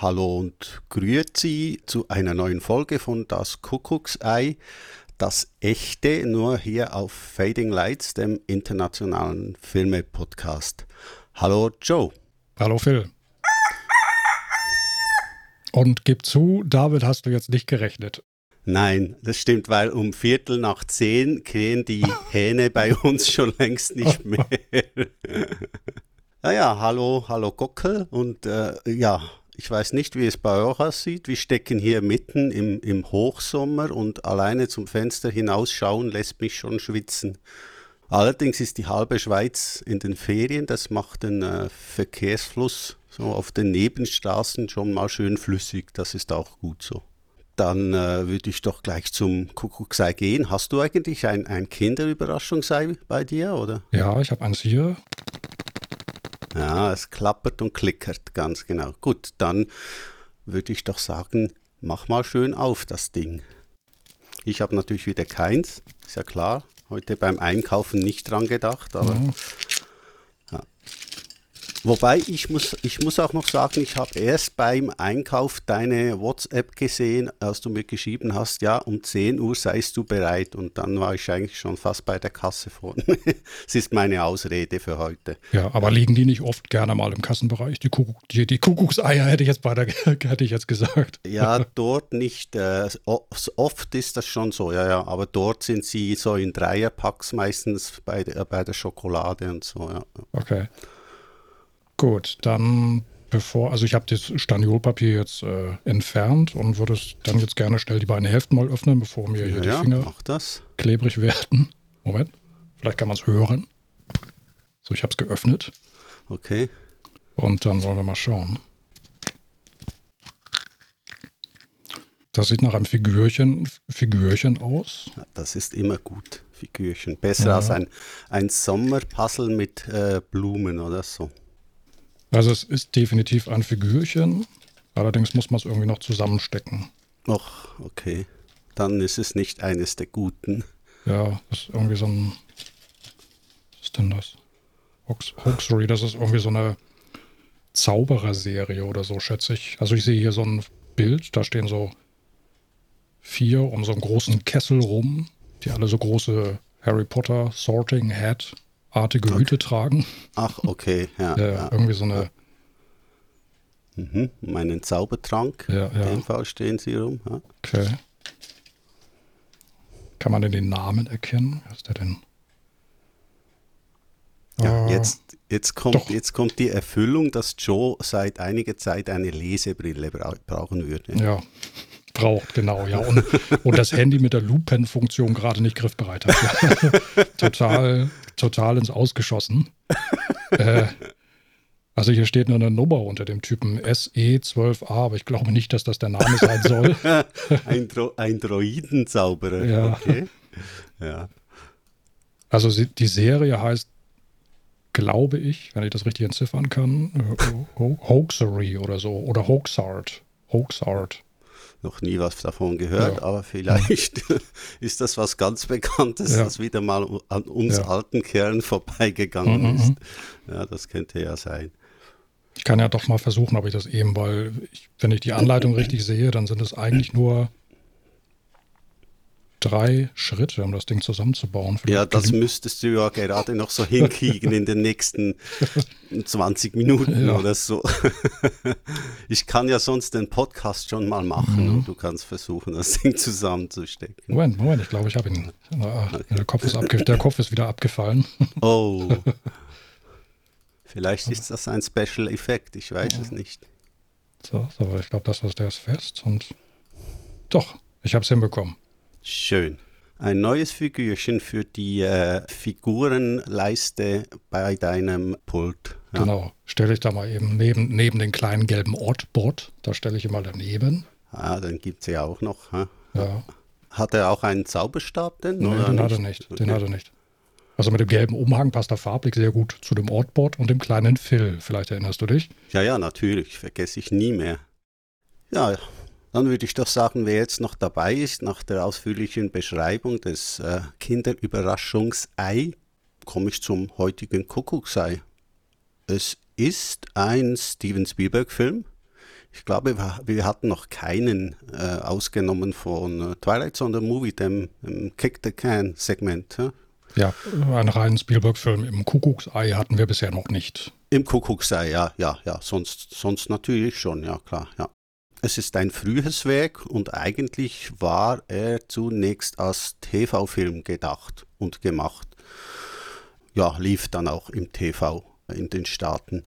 Hallo und Grüezi zu einer neuen Folge von Das Kuckucksei, das echte, nur hier auf Fading Lights, dem internationalen Filme-Podcast. Hallo Joe. Hallo Phil. Und gib zu, damit hast du jetzt nicht gerechnet. Nein, das stimmt, weil um Viertel nach zehn krähen die Hähne bei uns schon längst nicht mehr. naja, hallo, hallo Gockel und äh, ja, ich weiß nicht, wie es bei euch aussieht. Wir stecken hier mitten im, im Hochsommer und alleine zum Fenster hinausschauen lässt mich schon schwitzen. Allerdings ist die halbe Schweiz in den Ferien, das macht den äh, Verkehrsfluss so auf den Nebenstraßen schon mal schön flüssig, das ist auch gut so. Dann äh, würde ich doch gleich zum Kuckucksei gehen. Hast du eigentlich ein, ein Kinderüberraschungsei bei dir, oder? Ja, ich habe eins hier. Ja, es klappert und klickert, ganz genau. Gut, dann würde ich doch sagen, mach mal schön auf das Ding. Ich habe natürlich wieder keins, ist ja klar. Heute beim Einkaufen nicht dran gedacht, aber mhm. Wobei ich muss, ich muss auch noch sagen, ich habe erst beim Einkauf deine WhatsApp gesehen, als du mir geschrieben hast, ja, um 10 Uhr seist du bereit. Und dann war ich eigentlich schon fast bei der Kasse vorne. Es ist meine Ausrede für heute. Ja, aber liegen die nicht oft gerne mal im Kassenbereich? Die, Kuckuck, die, die Kuckuckseier hätte ich jetzt bei der, hätte ich jetzt gesagt. Ja, dort nicht. Äh, oft ist das schon so, ja, ja. Aber dort sind sie so in Dreierpacks meistens bei der, bei der Schokolade und so, ja. Okay. Gut, dann bevor, also ich habe das Staniolpapier jetzt äh, entfernt und würde es dann jetzt gerne schnell die beiden Hälften mal öffnen, bevor mir hier ja, die Finger klebrig werden. Moment, vielleicht kann man es hören. So, ich habe es geöffnet. Okay. Und dann wollen wir mal schauen. Das sieht nach einem Figürchen, Figürchen aus. das ist immer gut, Figürchen. Besser ja. als ein, ein Sommerpuzzle mit äh, Blumen oder so. Also es ist definitiv ein Figürchen, allerdings muss man es irgendwie noch zusammenstecken. Ach, okay. Dann ist es nicht eines der guten. Ja, das ist irgendwie so ein. Was ist denn das? Hoax, Hoaxery, das ist irgendwie so eine Zaubererserie oder so, schätze ich. Also ich sehe hier so ein Bild, da stehen so vier um so einen großen Kessel rum, die alle so große Harry Potter Sorting Hat artige okay. Hüte tragen. Ach, okay, ja. ja, ja. Irgendwie so eine. Mhm, meinen Zaubertrank. Ja, In dem Fall stehen sie rum. Ja. Okay. Kann man denn den Namen erkennen? Was ist der denn? Ja, uh, jetzt, jetzt, kommt, jetzt kommt die Erfüllung, dass Joe seit einiger Zeit eine Lesebrille bra brauchen würde. Ja, braucht, genau, ja. Und, und das Handy mit der Lupenfunktion gerade nicht griffbereit hat. Ja. total total ins Ausgeschossen. äh, also hier steht nur eine Nummer unter dem Typen SE12A, aber ich glaube nicht, dass das der Name sein soll. ein, Dro ein Droidenzauberer. Ja. Okay. ja. Also die Serie heißt, glaube ich, wenn ich das richtig entziffern kann, Ho Hoaxery oder so. Oder Hoaxart. Hoaxart noch nie was davon gehört, ja. aber vielleicht ist das was ganz Bekanntes, ja. das wieder mal an uns alten Kerlen vorbeigegangen mhm, ist. Mhm. Ja, das könnte ja sein. Ich kann ja doch mal versuchen, ob ich das eben, weil ich, wenn ich die Anleitung richtig sehe, dann sind es eigentlich nur drei Schritte, um das Ding zusammenzubauen. Vielleicht ja, das müsstest du ja gerade noch so hinkriegen in den nächsten 20 Minuten ja. oder so. Ich kann ja sonst den Podcast schon mal machen mhm. und du kannst versuchen, das Ding zusammenzustecken. Moment, Moment, ich glaube, ich habe ihn. Okay. Der, Kopf ist der Kopf ist wieder abgefallen. Oh. Vielleicht ist das ein Special Effekt, ich weiß ja. es nicht. So, aber ich glaube, das ist der ist fest und doch, ich habe es hinbekommen. Schön. Ein neues Figürchen für die äh, Figurenleiste bei deinem Pult. Ja. Genau. Stelle ich da mal eben neben, neben den kleinen gelben Ortbot. Da stelle ich immer daneben. Ah, dann gibt es ja auch noch. Ha? Ja. Hat er auch einen Zauberstab denn? Nein, den nicht? hat er nicht. Den okay. hat er nicht. Also mit dem gelben Umhang passt der farblich sehr gut zu dem Ortbot und dem kleinen Phil. Vielleicht erinnerst du dich? Ja, ja, natürlich. Vergesse ich nie mehr. Ja, dann würde ich doch sagen, wer jetzt noch dabei ist, nach der ausführlichen Beschreibung des äh, Kinderüberraschungsei, komme ich zum heutigen Kuckucksei. Es ist ein Steven Spielberg-Film. Ich glaube, wir hatten noch keinen äh, ausgenommen von äh, Twilight Zone the Movie, dem, dem Kick the Can Segment. Ja? Ja, einen reinen Spielberg-Film im Kuckucksei hatten wir bisher noch nicht. Im Kuckucksei, ja, ja, ja. Sonst, sonst natürlich schon, ja, klar, ja. Es ist ein frühes Werk und eigentlich war er zunächst als TV-Film gedacht und gemacht. Ja, lief dann auch im TV in den Staaten.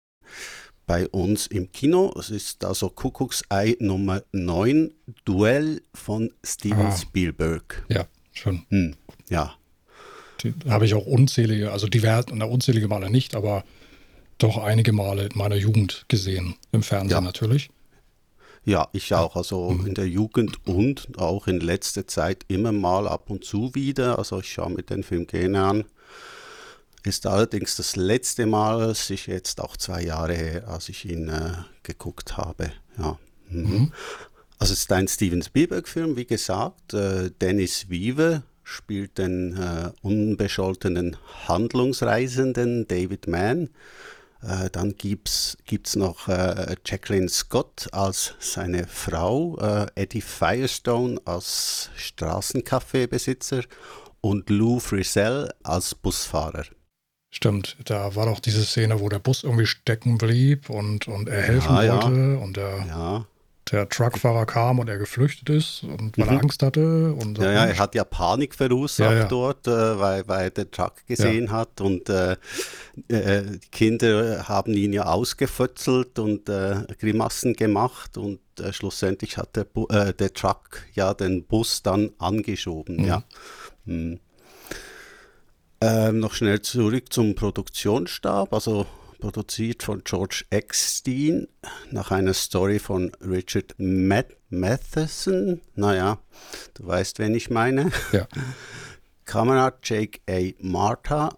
Bei uns im Kino, es ist also Kuckucksei Nummer 9, Duell von Steven ah, Spielberg. Ja, schon. Hm, ja, habe ich auch unzählige, also divers, na, unzählige Male nicht, aber doch einige Male in meiner Jugend gesehen. Im Fernsehen ja. natürlich. Ja, ich auch. Also mhm. in der Jugend und auch in letzter Zeit immer mal ab und zu wieder. Also ich schaue mir den Film gerne an. Ist allerdings das letzte Mal, es ist jetzt auch zwei Jahre her, als ich ihn äh, geguckt habe. Ja. Mhm. Mhm. Also es ist ein Steven Spielberg-Film, wie gesagt. Äh, Dennis Weaver spielt den äh, unbescholtenen Handlungsreisenden David Mann. Äh, dann gibt es noch äh, Jacqueline Scott als seine Frau, äh, Eddie Firestone als Straßencafébesitzer und Lou Frisell als Busfahrer. Stimmt, da war doch diese Szene, wo der Bus irgendwie stecken blieb und, und er helfen ja, wollte ja. und der ja der Truckfahrer kam und er geflüchtet ist und weil mhm. er Angst hatte. Und ja, ja, er hat ja Panik verursacht ja, ja. dort, äh, weil, weil er den Truck gesehen ja. hat und äh, äh, die Kinder haben ihn ja ausgefötzelt und äh, Grimassen gemacht und äh, schlussendlich hat der, Bu äh, der Truck ja den Bus dann angeschoben. Mhm. Ja. Mhm. Ähm, noch schnell zurück zum Produktionsstab. Also produziert von George Eckstein nach einer Story von Richard Math Matheson. Naja, du weißt, wen ich meine. Ja. Kamera Jake A. Martha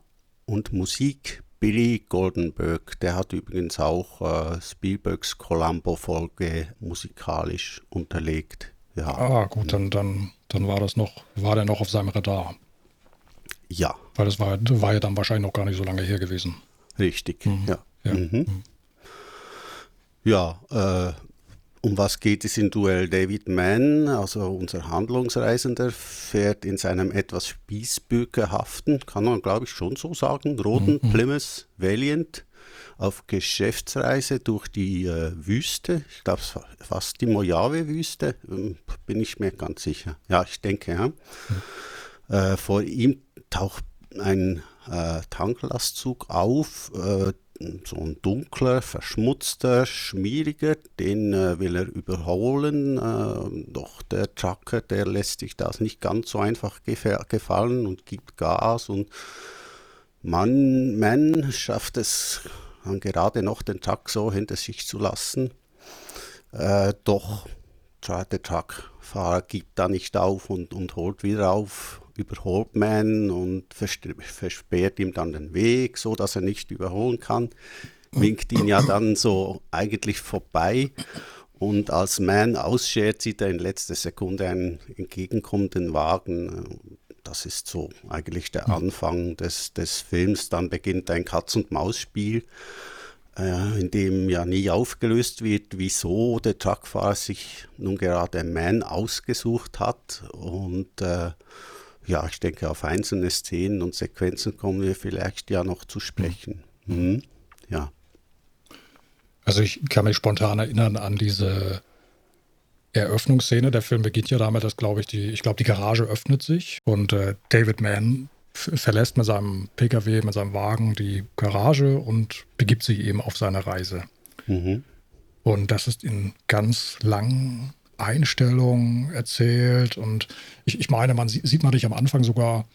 und Musik Billy Goldenberg. Der hat übrigens auch äh, Spielbergs Columbo-Folge musikalisch unterlegt. Ja. Ah, gut, dann, dann, dann war das noch, war der noch auf seinem Radar. Ja. Weil das war, war ja dann wahrscheinlich noch gar nicht so lange her gewesen. Richtig, mhm. ja. Ja, mhm. mhm. ja äh, um was geht es in Duell? David Mann, also unser Handlungsreisender, fährt in seinem etwas spießbürgerhaften, kann man glaube ich schon so sagen, roten mhm. Plymouth Valiant auf Geschäftsreise durch die äh, Wüste. Ich glaube, fast die Mojave-Wüste, ähm, bin ich mir ganz sicher. Ja, ich denke, ja. Mhm. Äh, vor ihm taucht ein äh, Tanklastzug auf, äh, so ein dunkler, verschmutzter, schmieriger, den äh, will er überholen, äh, doch der Trucker, der lässt sich das nicht ganz so einfach gefallen und gibt Gas und man, man schafft es dann gerade noch, den Truck so hinter sich zu lassen. Äh, doch der Truckfahrer gibt da nicht auf und, und holt wieder auf überholt man und versperrt ihm dann den Weg, so dass er nicht überholen kann. Winkt ihn ja dann so eigentlich vorbei. Und als Man ausschert, sieht er in letzter Sekunde einen entgegenkommenden Wagen. Das ist so eigentlich der hm. Anfang des, des Films. Dann beginnt ein Katz-und-Maus-Spiel, äh, in dem ja nie aufgelöst wird, wieso der Truckfahrer sich nun gerade Man ausgesucht hat. Und äh, ja, ich denke, auf einzelne Szenen und Sequenzen kommen wir vielleicht ja noch zu sprechen. Mhm. Ja. Also ich kann mich spontan erinnern an diese Eröffnungsszene. Der Film beginnt ja damit, dass, glaube ich, die, ich glaube, die Garage öffnet sich und äh, David Mann verlässt mit seinem Pkw, mit seinem Wagen die Garage und begibt sich eben auf seine Reise. Mhm. Und das ist in ganz langen Einstellung erzählt. Und ich, ich meine, man sieht, man dich am Anfang sogar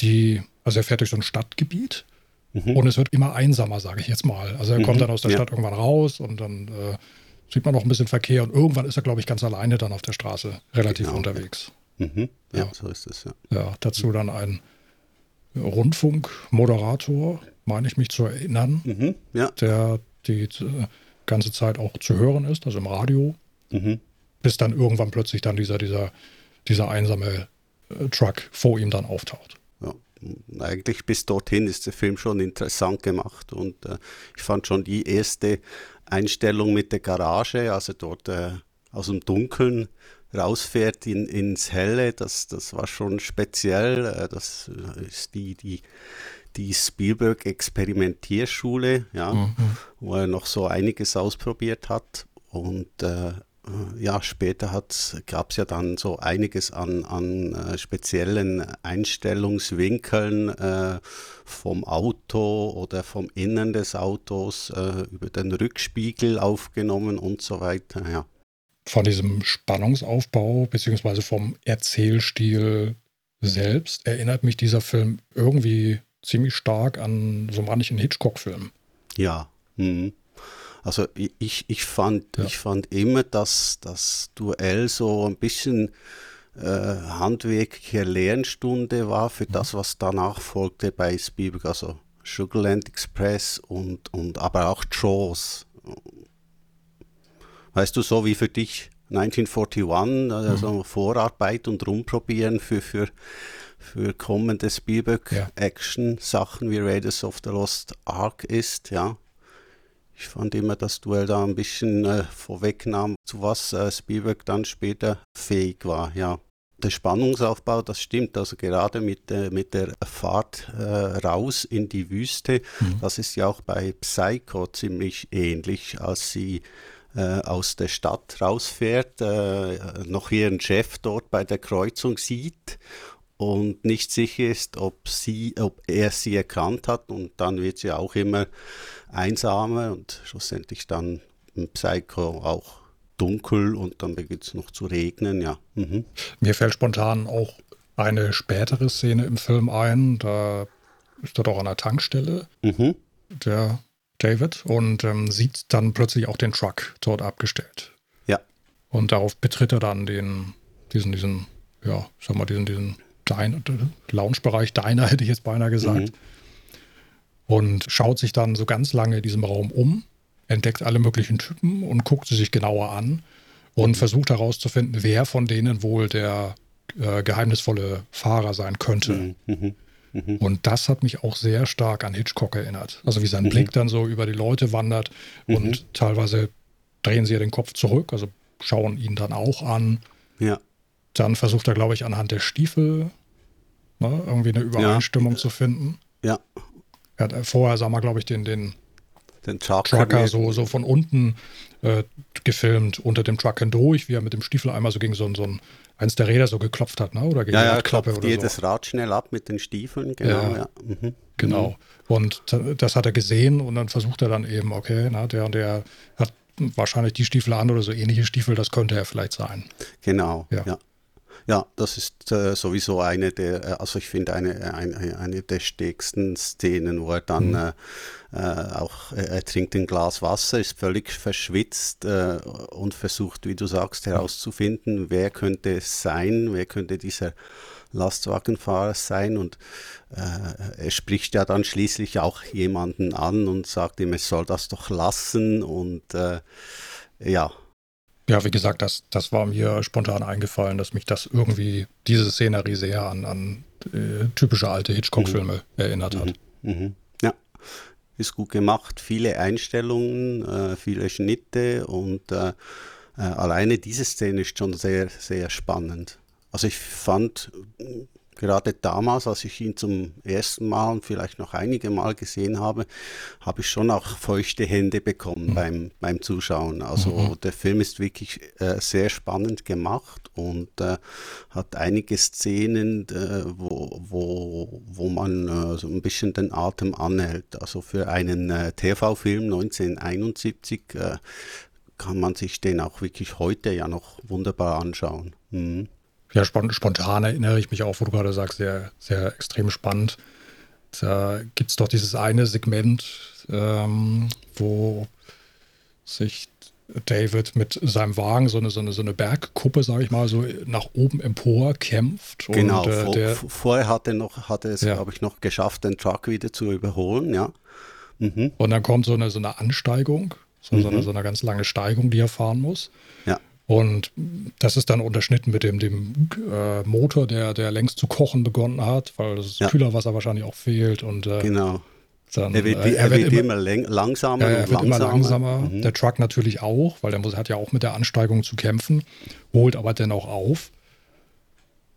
die, also er fährt durch so ein Stadtgebiet mhm. und es wird immer einsamer, sage ich jetzt mal. Also er mhm. kommt dann aus der ja. Stadt irgendwann raus und dann äh, sieht man noch ein bisschen Verkehr und irgendwann ist er, glaube ich, ganz alleine dann auf der Straße relativ genau. unterwegs. Mhm. Ja, ja, so ist es, ja. Ja, dazu dann ein Rundfunkmoderator, meine ich mich zu erinnern, mhm. ja. der die äh, ganze Zeit auch zu hören ist, also im Radio. Mhm bis dann irgendwann plötzlich dann dieser, dieser, dieser einsame äh, Truck vor ihm dann auftaucht. Ja, eigentlich bis dorthin ist der Film schon interessant gemacht und äh, ich fand schon die erste Einstellung mit der Garage, also dort äh, aus dem Dunkeln rausfährt in, ins Helle, das, das war schon speziell. Äh, das ist die, die, die Spielberg-Experimentierschule, ja, mhm. wo er noch so einiges ausprobiert hat. Und äh, ja, später gab es ja dann so einiges an, an äh, speziellen Einstellungswinkeln äh, vom Auto oder vom Innen des Autos äh, über den Rückspiegel aufgenommen und so weiter. Ja. Von diesem Spannungsaufbau beziehungsweise vom Erzählstil selbst erinnert mich dieser Film irgendwie ziemlich stark an so manchen Hitchcock-Film. Ja. Mhm. Also ich, ich, fand, ja. ich fand immer, dass das Duell so ein bisschen äh, handwerkliche Lernstunde war für mhm. das, was danach folgte bei Spielberg, also Sugarland Express und, und aber auch Jaws. Weißt du, so wie für dich 1941, also mhm. Vorarbeit und rumprobieren für, für, für kommende Spielberg-Action-Sachen wie Raiders of the Lost Ark ist, ja. Ich fand immer, dass Duell da ein bisschen äh, vorwegnahm, zu was äh, Spielberg dann später fähig war, ja. Der Spannungsaufbau, das stimmt, also gerade mit, äh, mit der Fahrt äh, raus in die Wüste, mhm. das ist ja auch bei Psycho ziemlich ähnlich, als sie äh, aus der Stadt rausfährt, äh, noch ihren Chef dort bei der Kreuzung sieht und nicht sicher ist, ob, sie, ob er sie erkannt hat. Und dann wird sie auch immer einsamer und schlussendlich dann im Psycho auch dunkel und dann beginnt es noch zu regnen, ja. Mhm. Mir fällt spontan auch eine spätere Szene im Film ein. Da ist er doch an der Tankstelle, mhm. der David, und ähm, sieht dann plötzlich auch den Truck dort abgestellt. Ja. Und darauf betritt er dann den, diesen, diesen, ja, sag mal, diesen, diesen Lounge-Bereich Diner, hätte ich jetzt beinahe gesagt. Mhm. Und schaut sich dann so ganz lange in diesem Raum um, entdeckt alle möglichen Typen und guckt sie sich genauer an und mhm. versucht herauszufinden, wer von denen wohl der äh, geheimnisvolle Fahrer sein könnte. Mhm. mhm. mhm. Und das hat mich auch sehr stark an Hitchcock erinnert. Also wie sein mhm. Blick dann so über die Leute wandert und teilweise drehen sie ja den Kopf zurück, also schauen ihn dann auch an. Ja. Dann versucht er, glaube ich, anhand der Stiefel ne, irgendwie eine Übereinstimmung ja. zu finden. Ja. Er hat vorher, sagen wir, glaube ich, den, den, den Trucker so, so von unten äh, gefilmt, unter dem Truck hindurch, wie er mit dem Stiefel einmal so gegen so, so ein, eins der Räder so geklopft hat, ne? oder gegen ja, die Radklappe ja, oder jedes so. Rad schnell ab mit den Stiefeln, genau. Ja, ja. Mhm. Genau. Und das hat er gesehen und dann versucht er dann eben, okay, na, der und der hat wahrscheinlich die Stiefel an oder so ähnliche Stiefel, das könnte er vielleicht sein. Genau, ja. ja. Ja, das ist äh, sowieso eine der, äh, also ich finde eine, eine, eine der stärksten Szenen, wo er dann mhm. äh, äh auch, er trinkt ein Glas Wasser, ist völlig verschwitzt äh, und versucht, wie du sagst, herauszufinden, wer könnte es sein, wer könnte dieser Lastwagenfahrer sein. Und äh, er spricht ja dann schließlich auch jemanden an und sagt ihm, es soll das doch lassen. Und ja, ja, wie gesagt, das, das war mir spontan eingefallen, dass mich das irgendwie, diese Szenerie sehr an, an äh, typische alte Hitchcock-Filme mhm. erinnert hat. Mhm. mhm. Ja, ist gut gemacht. Viele Einstellungen, äh, viele Schnitte und äh, äh alleine diese Szene ist schon sehr, sehr spannend. Also ich fand gerade damals, als ich ihn zum ersten Mal und vielleicht noch einige Mal gesehen habe, habe ich schon auch feuchte Hände bekommen mhm. beim, beim Zuschauen. Also mhm. der Film ist wirklich äh, sehr spannend gemacht und äh, hat einige Szenen, äh, wo, wo, wo man äh, so ein bisschen den Atem anhält. Also für einen äh, TV-Film 1971 äh, kann man sich den auch wirklich heute ja noch wunderbar anschauen. Mhm. Ja, spontan erinnere ich mich auch, wo du gerade sagst, sehr, sehr extrem spannend. Da gibt es doch dieses eine Segment, ähm, wo sich David mit seinem Wagen so eine, so eine, so eine Bergkuppe, sage ich mal, so nach oben empor kämpft. Genau, und, äh, vor, der, vorher hat er, noch, hat er es, ja. glaube ich, noch geschafft, den Truck wieder zu überholen, ja. Mhm. Und dann kommt so eine, so eine Ansteigung, so, mhm. so, eine, so eine ganz lange Steigung, die er fahren muss. Ja. Und das ist dann unterschnitten mit dem, dem äh, Motor, der, der längst zu kochen begonnen hat, weil das ja. Kühlerwasser wahrscheinlich auch fehlt. Und äh, genau. Dann, er wird, äh, er wird immer, immer langsamer. er wird langsamer. immer langsamer. Mhm. Der Truck natürlich auch, weil der muss, hat ja auch mit der Ansteigung zu kämpfen, holt aber dennoch auf.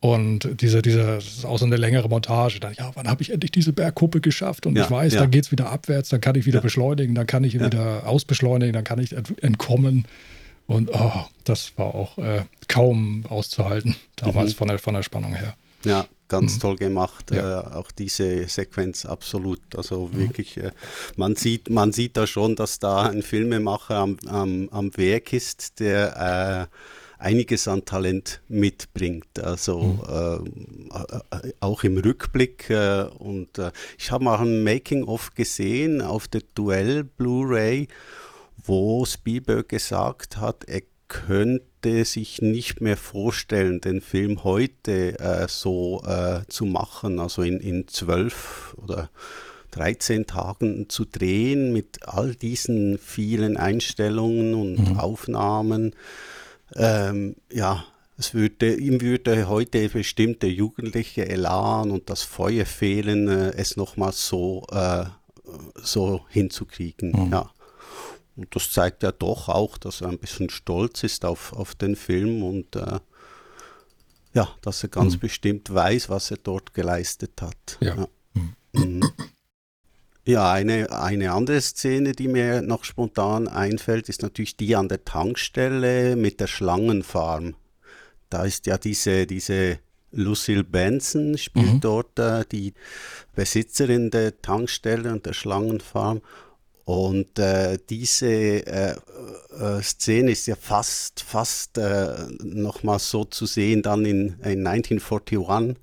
Und diese, diese, das ist auch so eine längere Montage. Dann, ja, wann habe ich endlich diese Bergkuppe geschafft? Und Ja, ich weiß, ja. dann geht es wieder abwärts, dann kann ich wieder Ja. beschleunigen, dann kann ich wieder ausbeschleunigen, dann kann ich ent entkommen. Und oh, das war auch äh, kaum auszuhalten, damals Mhm. von, der, von der Spannung her. Ja, ganz toll gemacht. Mhm. Ja. Äh, auch diese Sequenz absolut. Also wirklich, äh, man sieht, man sieht da schon, dass da ein Filmemacher am, am, am Werk ist, der äh, einiges an Talent mitbringt. Also ähm, äh, auch im Rückblick. Äh, und äh, ich habe mal ein Making-of gesehen auf der Duell Blu-ray, wo Spielberg gesagt hat, er könnte sich nicht mehr vorstellen, den Film heute äh, so äh, zu machen, also in, in zwölf oder 13 Tagen zu drehen mit all diesen vielen Einstellungen und Aufnahmen. Ähm, ja, es würde, ihm würde heute bestimmt der jugendliche Elan und das Feuer fehlen, äh, es nochmals so, äh, so hinzukriegen. Ja. Und das zeigt ja doch auch, dass er ein bisschen stolz ist auf, auf den Film und äh, ja, dass er ganz bestimmt weiß, was er dort geleistet hat. Ja. Mhm. Ja, eine, eine andere Szene, die mir noch spontan einfällt, ist natürlich die an der Tankstelle mit der Schlangenfarm. Da ist ja diese, diese Lucille Benson, spielt Mhm. dort äh, die Besitzerin der Tankstelle und der Schlangenfarm. Und äh, diese äh, äh, Szene ist ja fast, fast äh, nochmal so zu sehen dann in, in 1941,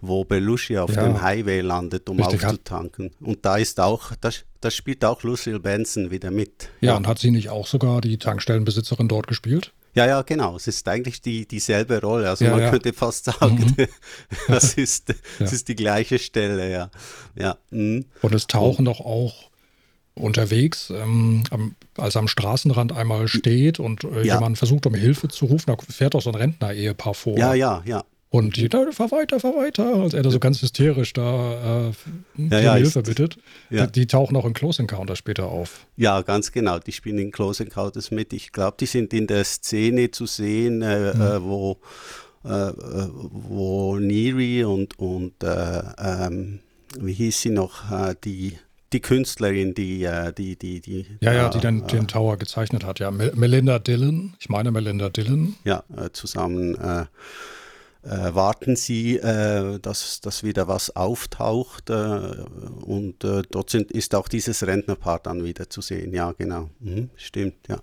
wo Belushi auf Ja. dem Highway landet, um Richtig, aufzutanken. Und da ist auch, da, da spielt auch Lucille Benson wieder mit. Ja, und hat sie nicht auch sogar die Tankstellenbesitzerin dort gespielt? Ja, ja, genau. Es ist eigentlich die, dieselbe Rolle. Also Ja, man ja. Mhm. könnte fast sagen, das, ist, das Ja. ist die gleiche Stelle, ja. Ja, mhm. Und es tauchen doch auch unterwegs, ähm, am, als er am Straßenrand einmal steht und äh, Ja. jemand versucht, um Hilfe zu rufen, da fährt doch so ein Rentner-Ehepaar vor. ja, ja, ja. Und jeder, fahr weiter, fahr weiter, als er da so ganz hysterisch da äh, die ja, Hilfe bittet. ja. Die, die tauchen auch in Close Encounter später auf. Ja, ganz genau. Die spielen in Close Encounters mit. Ich glaube, die sind in der Szene zu sehen, äh, Mhm. äh, wo, äh, äh, wo Neri und, und äh, ähm, wie hieß sie noch, die, die Künstlerin, die, äh, die, die, die. Ja, ja, äh, die dann den Tower gezeichnet hat. Ja, Mel Melinda Dillon, ich meine Melinda Dillon. ja, äh, zusammen äh, äh, warten sie, äh, dass, dass wieder was auftaucht äh, und äh, dort sind, ist auch dieses Rentnerpaar dann wieder zu sehen. Ja, genau. Mhm, stimmt, ja.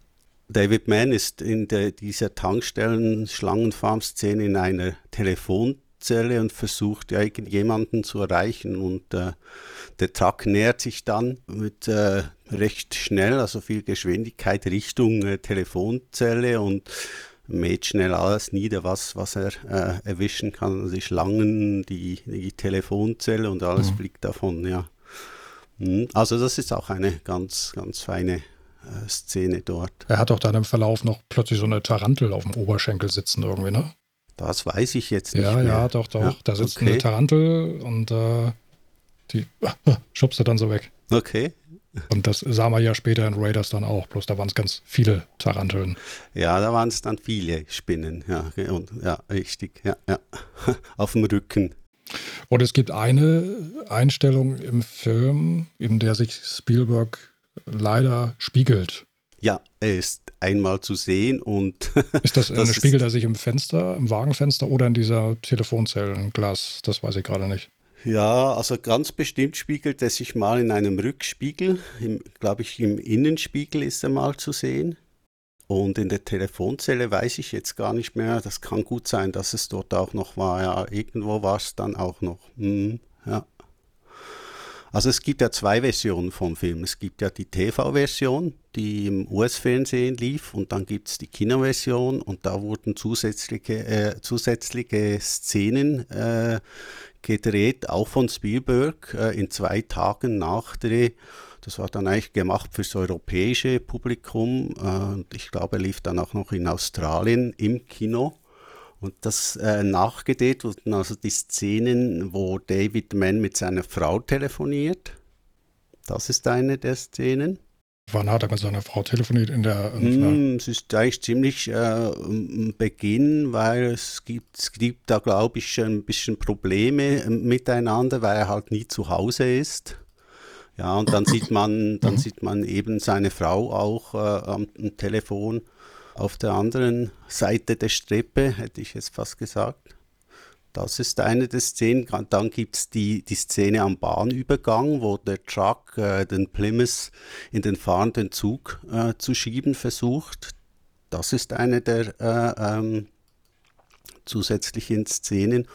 David Mann ist in der, dieser Tankstellen-Schlangenfarm-Szene in einer Telefonzelle und versucht ja irgendjemanden zu erreichen und äh, der Truck nähert sich dann mit äh, recht schnell, also viel Geschwindigkeit Richtung äh, Telefonzelle und mäht schnell alles nieder, was, was er äh, erwischen kann. Also die Schlangen, die, die Telefonzelle und alles fliegt davon, ja. Mhm. Also das ist auch eine ganz, ganz feine äh, Szene dort. Er hat doch dann im Verlauf noch plötzlich so eine Tarantel auf dem Oberschenkel sitzen irgendwie, ne? Das weiß ich jetzt nicht Ja, mehr. ja, doch, doch. Ja, da sitzt okay. eine Tarantel und äh, die schubst er dann so weg. Okay. Und das sah man ja später in Raiders dann auch, bloß da waren es ganz viele Taranteln. Ja, da waren es dann viele Spinnen. Ja, und, ja richtig. Ja, ja. Auf dem Rücken. Und es gibt eine Einstellung im Film, in der sich Spielberg leider spiegelt. Ja, er ist einmal zu sehen und Ist das, Das spiegelt er sich im Fenster, im Wagenfenster oder in dieser Telefonzellenglas? Das weiß ich gerade nicht. Ja, also ganz bestimmt spiegelt er sich mal in einem Rückspiegel. Glaube ich, im Innenspiegel ist er mal zu sehen. Und in der Telefonzelle weiß ich jetzt gar nicht mehr. Das kann gut sein, dass es dort auch noch war. Ja, irgendwo war es dann auch noch. Hm, ja. Also es gibt ja zwei Versionen vom Film. Es gibt ja die TV-Version, die im US-Fernsehen lief, und dann gibt es die Kinoversion und da wurden zusätzliche, äh, zusätzliche Szenen äh, gedreht, auch von Spielberg, äh, in zwei Tagen Nachdreh. Das war dann eigentlich gemacht fürs europäische Publikum. Äh, und ich glaube, er lief dann auch noch in Australien im Kino. Und das äh, nachgedreht wurden also die Szenen, wo David Mann mit seiner Frau telefoniert. Das ist eine der Szenen. Wann hat er mit seiner Frau telefoniert? In der. Mm, es ist eigentlich ziemlich äh, Beginn, weil es gibt, es gibt da, glaube ich, ein bisschen Probleme äh, miteinander, weil er halt nie zu Hause ist. Ja, und dann sieht man, dann mhm. sieht man eben seine Frau auch äh, am, am Telefon auf der anderen Seite der Streppe, hätte ich jetzt fast gesagt. Das ist eine der Szenen. Dann gibt es die, die Szene am Bahnübergang, wo der Truck äh, den Plymouth in den fahrenden Zug äh, zu schieben versucht. Das ist eine der äh, ähm, zusätzlichen Szenen.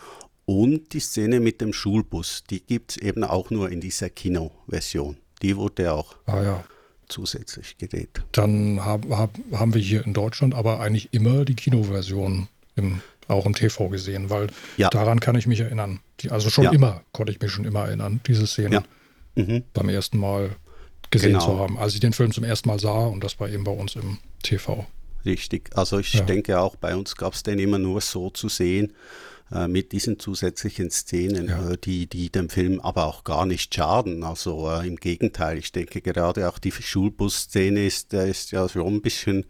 Und die Szene mit dem Schulbus, die gibt es eben auch nur in dieser Kinoversion. Die wurde auch ah, ja. zusätzlich gedreht. Dann hab, hab, haben wir hier in Deutschland aber eigentlich immer die Kinoversion im auch im TV gesehen, weil ja. daran kann ich mich erinnern. Die, also schon ja. immer konnte ich mich schon immer erinnern, diese Szene ja. mhm. beim ersten Mal gesehen genau. zu haben, als ich den Film zum ersten Mal sah und das war eben bei uns im TV. Richtig, also ich denke auch, bei uns gab es den immer nur so zu sehen. Äh, mit diesen zusätzlichen Szenen, ja. äh, die, die dem Film aber auch gar nicht schaden. Also äh, im Gegenteil, ich denke gerade auch die Schulbus-Szene ist, ist ja schon ein bisschen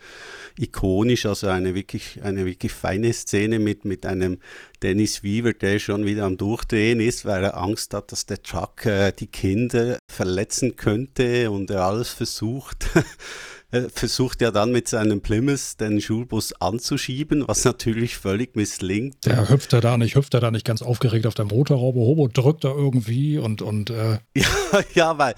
ikonisch, also eine wirklich, eine wirklich feine Szene mit, mit einem Dennis Weaver, der schon wieder am Durchdrehen ist, weil er Angst hat, dass der Chuck äh, die Kinder verletzen könnte und er alles versucht. versucht ja dann mit seinem Plymouth den Schulbus anzuschieben, was natürlich völlig misslingt. Der hüpft er da nicht, hüpft er da nicht ganz aufgeregt auf der Motorhaube, Hobo drückt er irgendwie und, und äh ja, ja, weil,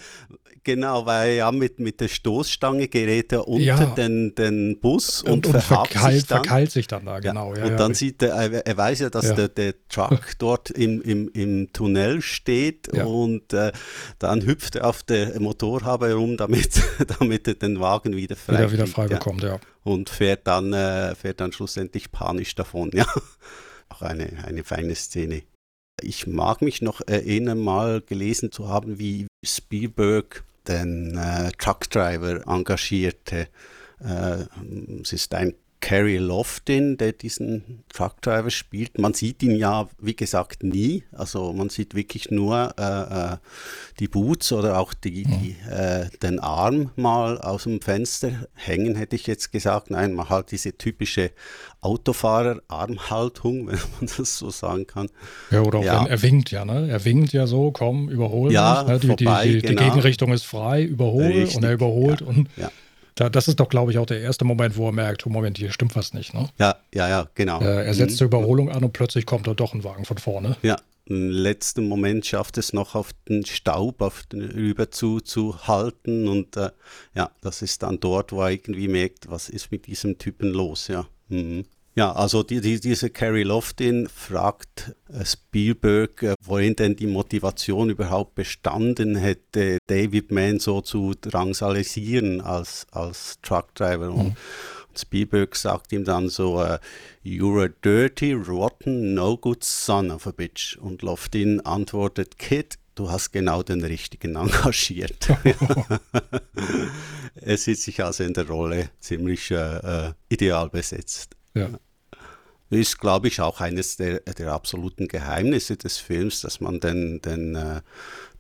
Genau, weil ja mit, mit der Stoßstange gerät er unter ja. den, den Bus und, und, und verkeilt, sich dann. verkeilt sich dann da, genau. Ja, und dann sieht er, er weiß ja, dass Der, der Truck dort im, im, im Tunnel steht und äh, dann hüpft er auf der Motorhaube herum, damit, damit er den Wagen wieder frei, wieder, wieder frei bekommt, ja. Und fährt dann, äh, fährt dann schlussendlich panisch davon, ja. Auch eine, eine feine Szene. Ich mag mich noch erinnern, mal gelesen zu haben, wie Spielberg den äh, Truckdriver engagierte. Äh, es ist ein Carrie Loftin, der diesen Truckdriver spielt. Man sieht ihn ja, wie gesagt, nie. Also man sieht wirklich nur äh, äh die Boots oder auch die, mhm. die äh, den Arm mal aus dem Fenster hängen, hätte ich jetzt gesagt. Nein, man hat diese typische Autofahrer-Armhaltung, wenn man das so sagen kann. Ja, oder auch ja. er winkt ja, ne? Er winkt ja so, komm, überhol ja, mich. Ne? Die, vorbei, die, die, genau. die, Gegenrichtung ist frei, überhole Richtig. und er überholt ja. und ja. Da, das ist doch, glaube ich, auch der erste Moment, wo er merkt, oh Moment, hier stimmt was nicht. Ne? Ja, ja, ja, genau. Äh, er setzt mhm. die Überholung an und plötzlich kommt da doch ein Wagen von vorne. Ja, im letzten Moment schafft es noch auf den Staub auf den, rüber zu, zu halten und äh, ja, das ist dann dort, wo er irgendwie merkt, was ist mit diesem Typen los, ja. Mhm. Ja, also die, die, diese Carrie Loftin fragt äh, Spielberg, äh, worin denn die Motivation überhaupt bestanden hätte, David Mann so zu drangsalisieren als, als Truckdriver. Mhm. Und Spielberg sagt ihm dann so, uh, You're a dirty, rotten, no good son of a bitch. Und Loftin antwortet, Kid, du hast genau den richtigen engagiert. er sieht sich also in der Rolle ziemlich äh, äh ideal besetzt. Ja. Ist, glaube ich, auch eines der, der, absoluten Geheimnisse des Films, dass man den, den, äh,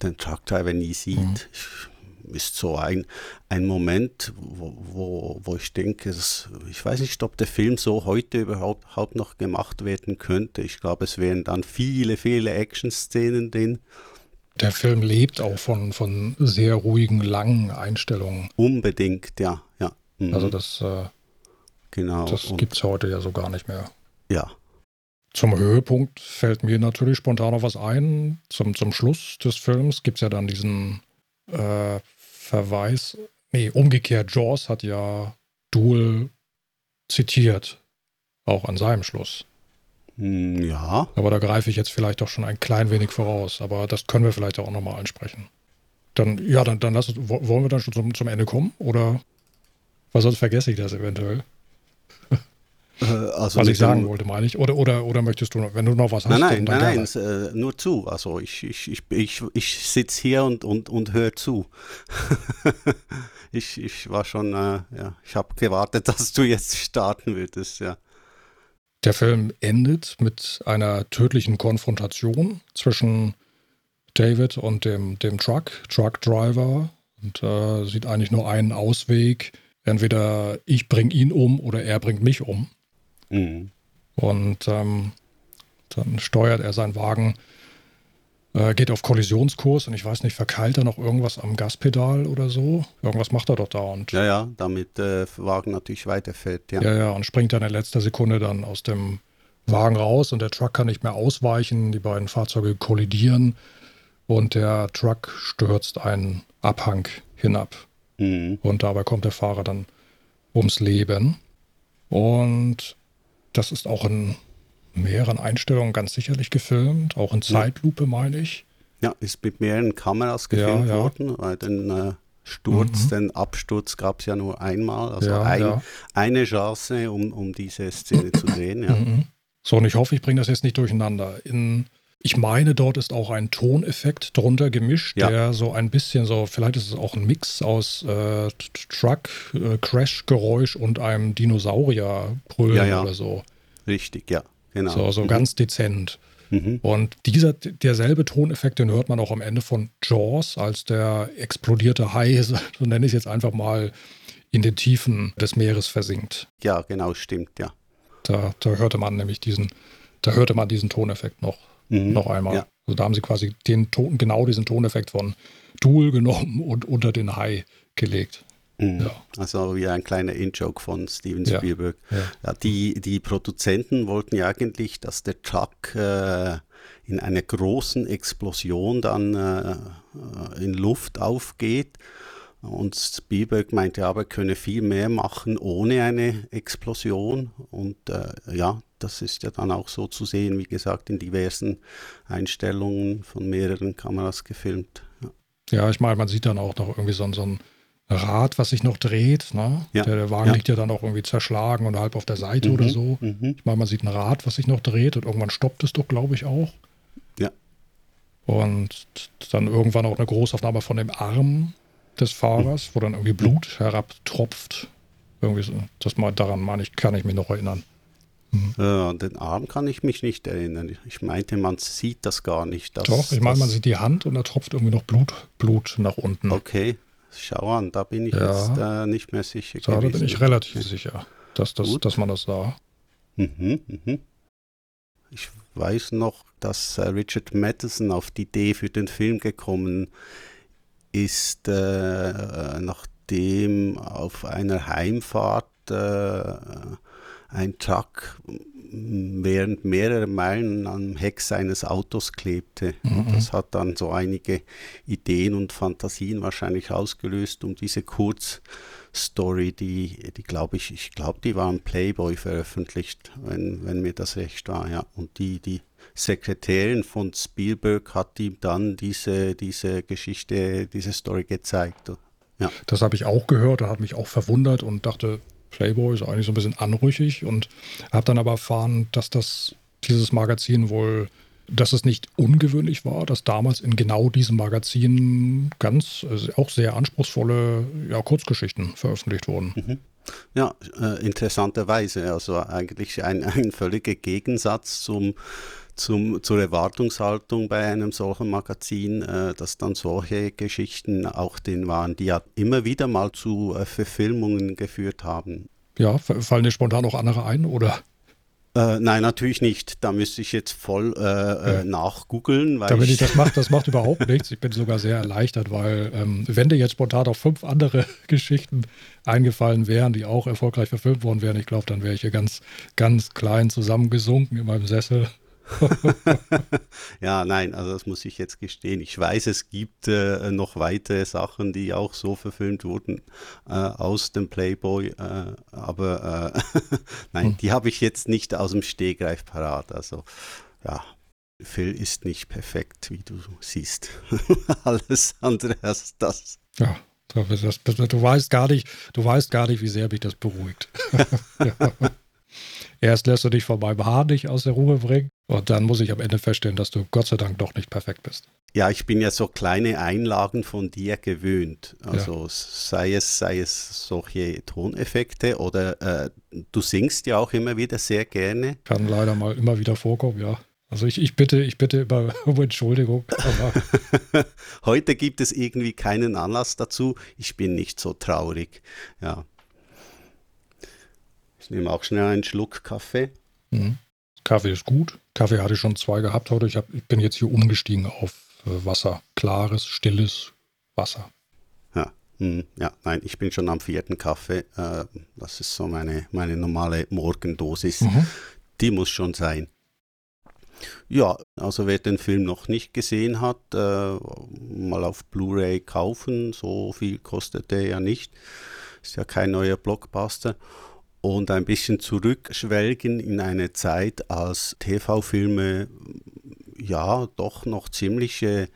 den Truckdriver nie sieht. Mhm. Ist so ein, ein Moment, wo, wo, wo ich denke, dass, ich weiß nicht, ob der Film so heute überhaupt, überhaupt noch gemacht werden könnte. Ich glaube, es wären dann viele, viele Action-Szenen drin. Der Film lebt auch von, von sehr ruhigen, langen Einstellungen. Unbedingt, ja. ja. Mhm. Also das äh, Genau. Das gibt es heute ja so gar nicht mehr. Ja. Zum Höhepunkt fällt mir natürlich spontan noch was ein. Zum, zum Schluss des Films gibt es ja dann diesen äh, Verweis. Nee, umgekehrt, Jaws hat ja Duel zitiert. Auch an seinem Schluss. Hm, ja. Aber da greife ich jetzt vielleicht doch schon ein klein wenig voraus. Aber das können wir vielleicht auch nochmal ansprechen. Dann, ja, dann, dann lass, wollen wir dann schon zum, zum Ende kommen? Oder? Weil sonst vergesse ich das eventuell. Äh, also was ich sagen wollte, meine ich. Oder, oder, oder möchtest du, wenn du noch was hast, nein, nein, nein, nein, äh, nur zu. Also ich, ich, ich, ich, ich sitze hier und, und, und höre zu. ich, ich war schon, äh, ja, ich habe gewartet, dass du jetzt starten würdest, ja. Der Film endet mit einer tödlichen Konfrontation zwischen David und dem, dem Truck, Truck Driver und äh, sieht eigentlich nur einen Ausweg. Entweder ich bringe ihn um oder er bringt mich um. Mhm. Und ähm, dann steuert er seinen Wagen, äh, geht auf Kollisionskurs und ich weiß nicht, verkeilt er noch irgendwas am Gaspedal oder so? Irgendwas macht er doch da und. Ja, ja, damit der äh, Wagen natürlich weiterfährt, ja. Ja, ja, und springt dann in letzter Sekunde dann aus dem Wagen raus und der Truck kann nicht mehr ausweichen. Die beiden Fahrzeuge kollidieren und der Truck stürzt einen Abhang hinab. Mhm. Und dabei kommt der Fahrer dann ums Leben. Und das ist auch in mehreren Einstellungen ganz sicherlich gefilmt, auch in Zeitlupe, meine ich. Ja, ist mit mehreren Kameras gefilmt ja, ja. worden, weil den äh, Sturz, mhm. den Absturz gab es ja nur einmal. Also ja, ein, eine Chance, um, um diese Szene zu drehen. Mhm. So, und ich hoffe, ich bringe das jetzt nicht durcheinander. In ich meine, dort ist auch ein Toneffekt drunter gemischt, ja. der so ein bisschen so, vielleicht ist es auch ein Mix aus äh, Truck, äh, Crash-Geräusch und einem Dinosaurier-Brüllen ja, ja. oder so. Richtig, ja, genau. So, so mhm. ganz dezent. Mhm. Und dieser, derselbe Toneffekt, den hört man auch am Ende von Jaws, als der explodierte Hai, so nenne ich es jetzt einfach mal, in den Tiefen des Meeres versinkt. Ja, genau, stimmt, ja. Da, da hörte man nämlich diesen, da hörte man diesen Toneffekt noch. Mhm. Noch einmal. Ja. Also da haben sie quasi den Ton, genau diesen Toneffekt von Duel genommen und unter den High gelegt. Mhm. Ja. Also wie ein kleiner In-Joke von Steven Spielberg. Ja. Ja. die, die Produzenten wollten ja eigentlich, dass der Truck äh, in einer großen Explosion dann äh, in Luft aufgeht. Und Spielberg meinte aber, er könne viel mehr machen ohne eine Explosion. Und äh, ja, das ist ja dann auch so zu sehen, wie gesagt, in diversen Einstellungen von mehreren Kameras gefilmt. Ja, ja ich meine, man sieht dann auch noch irgendwie so, so ein Rad, was sich noch dreht. Ne? Ja. Der, der, Wagen ja. liegt ja dann auch irgendwie zerschlagen und halb auf der Seite mhm. oder so. Mhm. Ich meine, man sieht ein Rad, was sich noch dreht und irgendwann stoppt es doch, glaube ich, auch. Ja. Und dann irgendwann auch eine Großaufnahme von dem Arm des Fahrers, wo dann irgendwie Blut herabtropft. Irgendwie so. Das mal daran meine ich, kann ich mich noch erinnern. Mhm. An den Arm kann ich mich nicht erinnern. Ich meinte, man sieht das gar nicht. Dass, Doch, ich meine, man sieht die Hand und da tropft irgendwie noch Blut, Blut nach unten. Okay, schau an, da bin ich ja. jetzt äh, nicht mehr sicher. Da, bin ich relativ sicher, dass, das, dass man das sah. Mhm, mhm. Ich weiß noch, dass äh, Richard Matheson auf die Idee für den Film gekommen ist, äh, äh nachdem auf einer Heimfahrt äh, ein Truck während mehrerer Meilen am Heck seines Autos klebte. Mhm. Das hat dann so einige Ideen und Fantasien wahrscheinlich ausgelöst, um diese Kurzstory, die, die glaube ich, ich glaube, die war im Playboy veröffentlicht, wenn, wenn mir das recht war, ja. Und die, die Sekretärin von Spielberg hat ihm dann diese, diese Geschichte, diese Story gezeigt. Ja. Das habe ich auch gehört und hat mich auch verwundert und dachte, Playboy ist eigentlich so ein bisschen anrüchig und habe dann aber erfahren, dass das dieses Magazin wohl, dass es nicht ungewöhnlich war, dass damals in genau diesem Magazin ganz also auch sehr anspruchsvolle ja, Kurzgeschichten veröffentlicht wurden. Mhm. Ja, äh, interessanterweise. Also eigentlich ein, ein völliger Gegensatz zum zum, zur Erwartungshaltung bei einem solchen Magazin, äh, dass dann solche Geschichten auch den waren, die ja immer wieder mal zu äh, Verfilmungen geführt haben. Ja, fallen dir spontan noch andere ein, oder? Äh, nein, natürlich nicht. Da müsste ich jetzt voll äh, äh ja. nachgoogeln. Damit ich, ich das mache, das macht überhaupt nichts. Ich bin sogar sehr erleichtert, weil ähm, wenn dir jetzt spontan auch fünf andere Geschichten eingefallen wären, die auch erfolgreich verfilmt worden wären, ich glaube, dann wäre ich hier ganz, ganz klein zusammengesunken in meinem Sessel ja, nein, also das muss ich jetzt gestehen. Ich weiß, es gibt äh, noch weitere Sachen, die auch so verfilmt wurden äh, aus dem Playboy, äh, aber äh, nein, hm. die habe ich jetzt nicht aus dem Stehgreif parat. Also ja, Phil ist nicht perfekt, wie du siehst. Alles andere als das. Ja. Das, du weißt gar nicht, du weißt gar nicht, wie sehr mich das beruhigt. ja. Erst lässt du dich von meinem Haar nicht aus der Ruhe bringen und dann muss ich am Ende feststellen, dass du Gott sei Dank doch nicht perfekt bist. Ja, ich bin ja so kleine Einlagen von dir gewöhnt. Also ja. sei es, sei es solche Toneffekte oder äh, du singst ja auch immer wieder sehr gerne. Kann leider mal immer wieder vorkommen, ja. Also ich, ich bitte, ich bitte über, um Entschuldigung. Heute gibt es irgendwie keinen Anlass dazu. Ich bin nicht so traurig. Ja. Ich nehme auch schnell einen Schluck Kaffee. Mhm. Kaffee ist gut. Kaffee hatte ich schon zwei gehabt heute. Ich, hab, ich bin jetzt hier umgestiegen auf äh, Wasser. Klares, stilles Wasser. Ja, hm, ja, nein, ich bin schon am vierten Kaffee. Äh, das ist so meine, meine normale Morgendosis. Mhm. Die muss schon sein. Ja, also wer den Film noch nicht gesehen hat, äh, mal auf Blu-ray kaufen. So viel kostet der ja nicht. Ist ja kein neuer Blockbuster. Und ein bisschen zurückschwelgen in eine Zeit, als TV-Filme ja doch noch ziemliche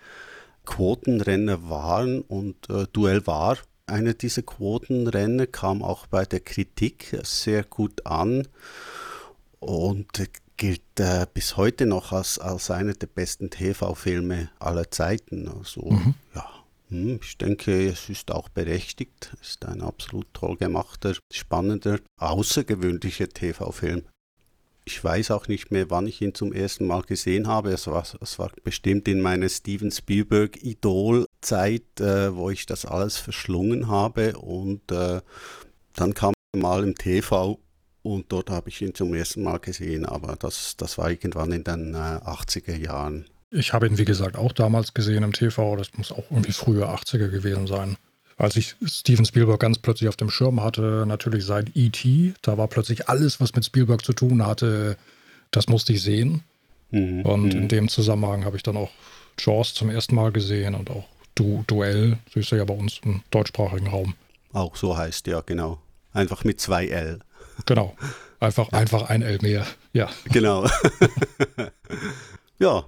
Quotenrenner waren und äh, Duell war einer dieser Quotenrenner, kam auch bei der Kritik sehr gut an und gilt äh, bis heute noch als, als einer der besten TV-Filme aller Zeiten. Also mhm. ja, ich denke, es ist auch berechtigt. Es ist ein absolut toll gemachter, spannender, außergewöhnlicher TV-Film. Ich weiß auch nicht mehr, wann ich ihn zum ersten Mal gesehen habe. Es war, es war bestimmt in meiner Steven Spielberg-Idol-Zeit, äh, wo ich das alles verschlungen habe. Und äh, dann kam er mal im TV und dort habe ich ihn zum ersten Mal gesehen. Aber das, das war irgendwann in den äh, 80er Jahren. Ich habe ihn, wie gesagt, auch damals gesehen im TV. Das muss auch irgendwie frühe 80er gewesen sein als ich Steven Spielberg ganz plötzlich auf dem Schirm hatte, natürlich seit E.T., da war plötzlich alles, was mit Spielberg zu tun hatte, das musste ich sehen. Mhm. Und in mhm. dem Zusammenhang habe ich dann auch Jaws zum ersten Mal gesehen und auch du Duell, so ist er ja bei uns im deutschsprachigen Raum. Auch so heißt, ja, genau. Einfach mit zwei L. Genau. Einfach, ja. einfach ein L mehr. Ja. Genau. ja.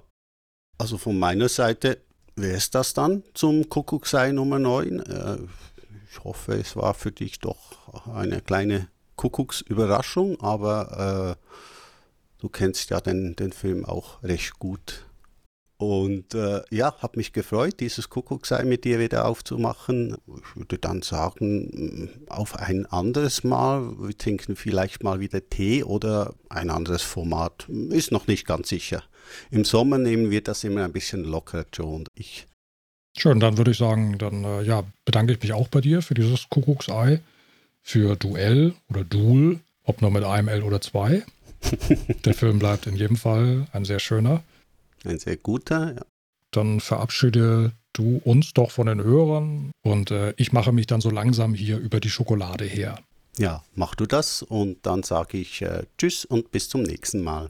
Also von meiner Seite wäre es das dann zum Kuckucksei Nummer 9. Äh, ich hoffe, es war für dich doch eine kleine Kuckucksüberraschung, aber äh, du kennst ja den, den Film auch recht gut. Und äh, ja, habe mich gefreut, dieses Kuckucksei mit dir wieder aufzumachen. Ich würde dann sagen, auf ein anderes Mal. Wir trinken vielleicht mal wieder Tee oder ein anderes Format. Ist noch nicht ganz sicher. Im Sommer nehmen wir das immer ein bisschen lockerer, Joe und ich. Schön, dann würde ich sagen, dann äh, ja, bedanke ich mich auch bei dir für dieses Kuckucksei, für Duell oder Duel, ob nur mit einem L oder zwei. Der Film bleibt in jedem Fall ein sehr schöner. Ein sehr guter, ja. Dann verabschiede du uns doch von den Hörern und äh, ich mache mich dann so langsam hier über die Schokolade her. Ja, mach du das und dann sage ich äh, Tschüss und bis zum nächsten Mal.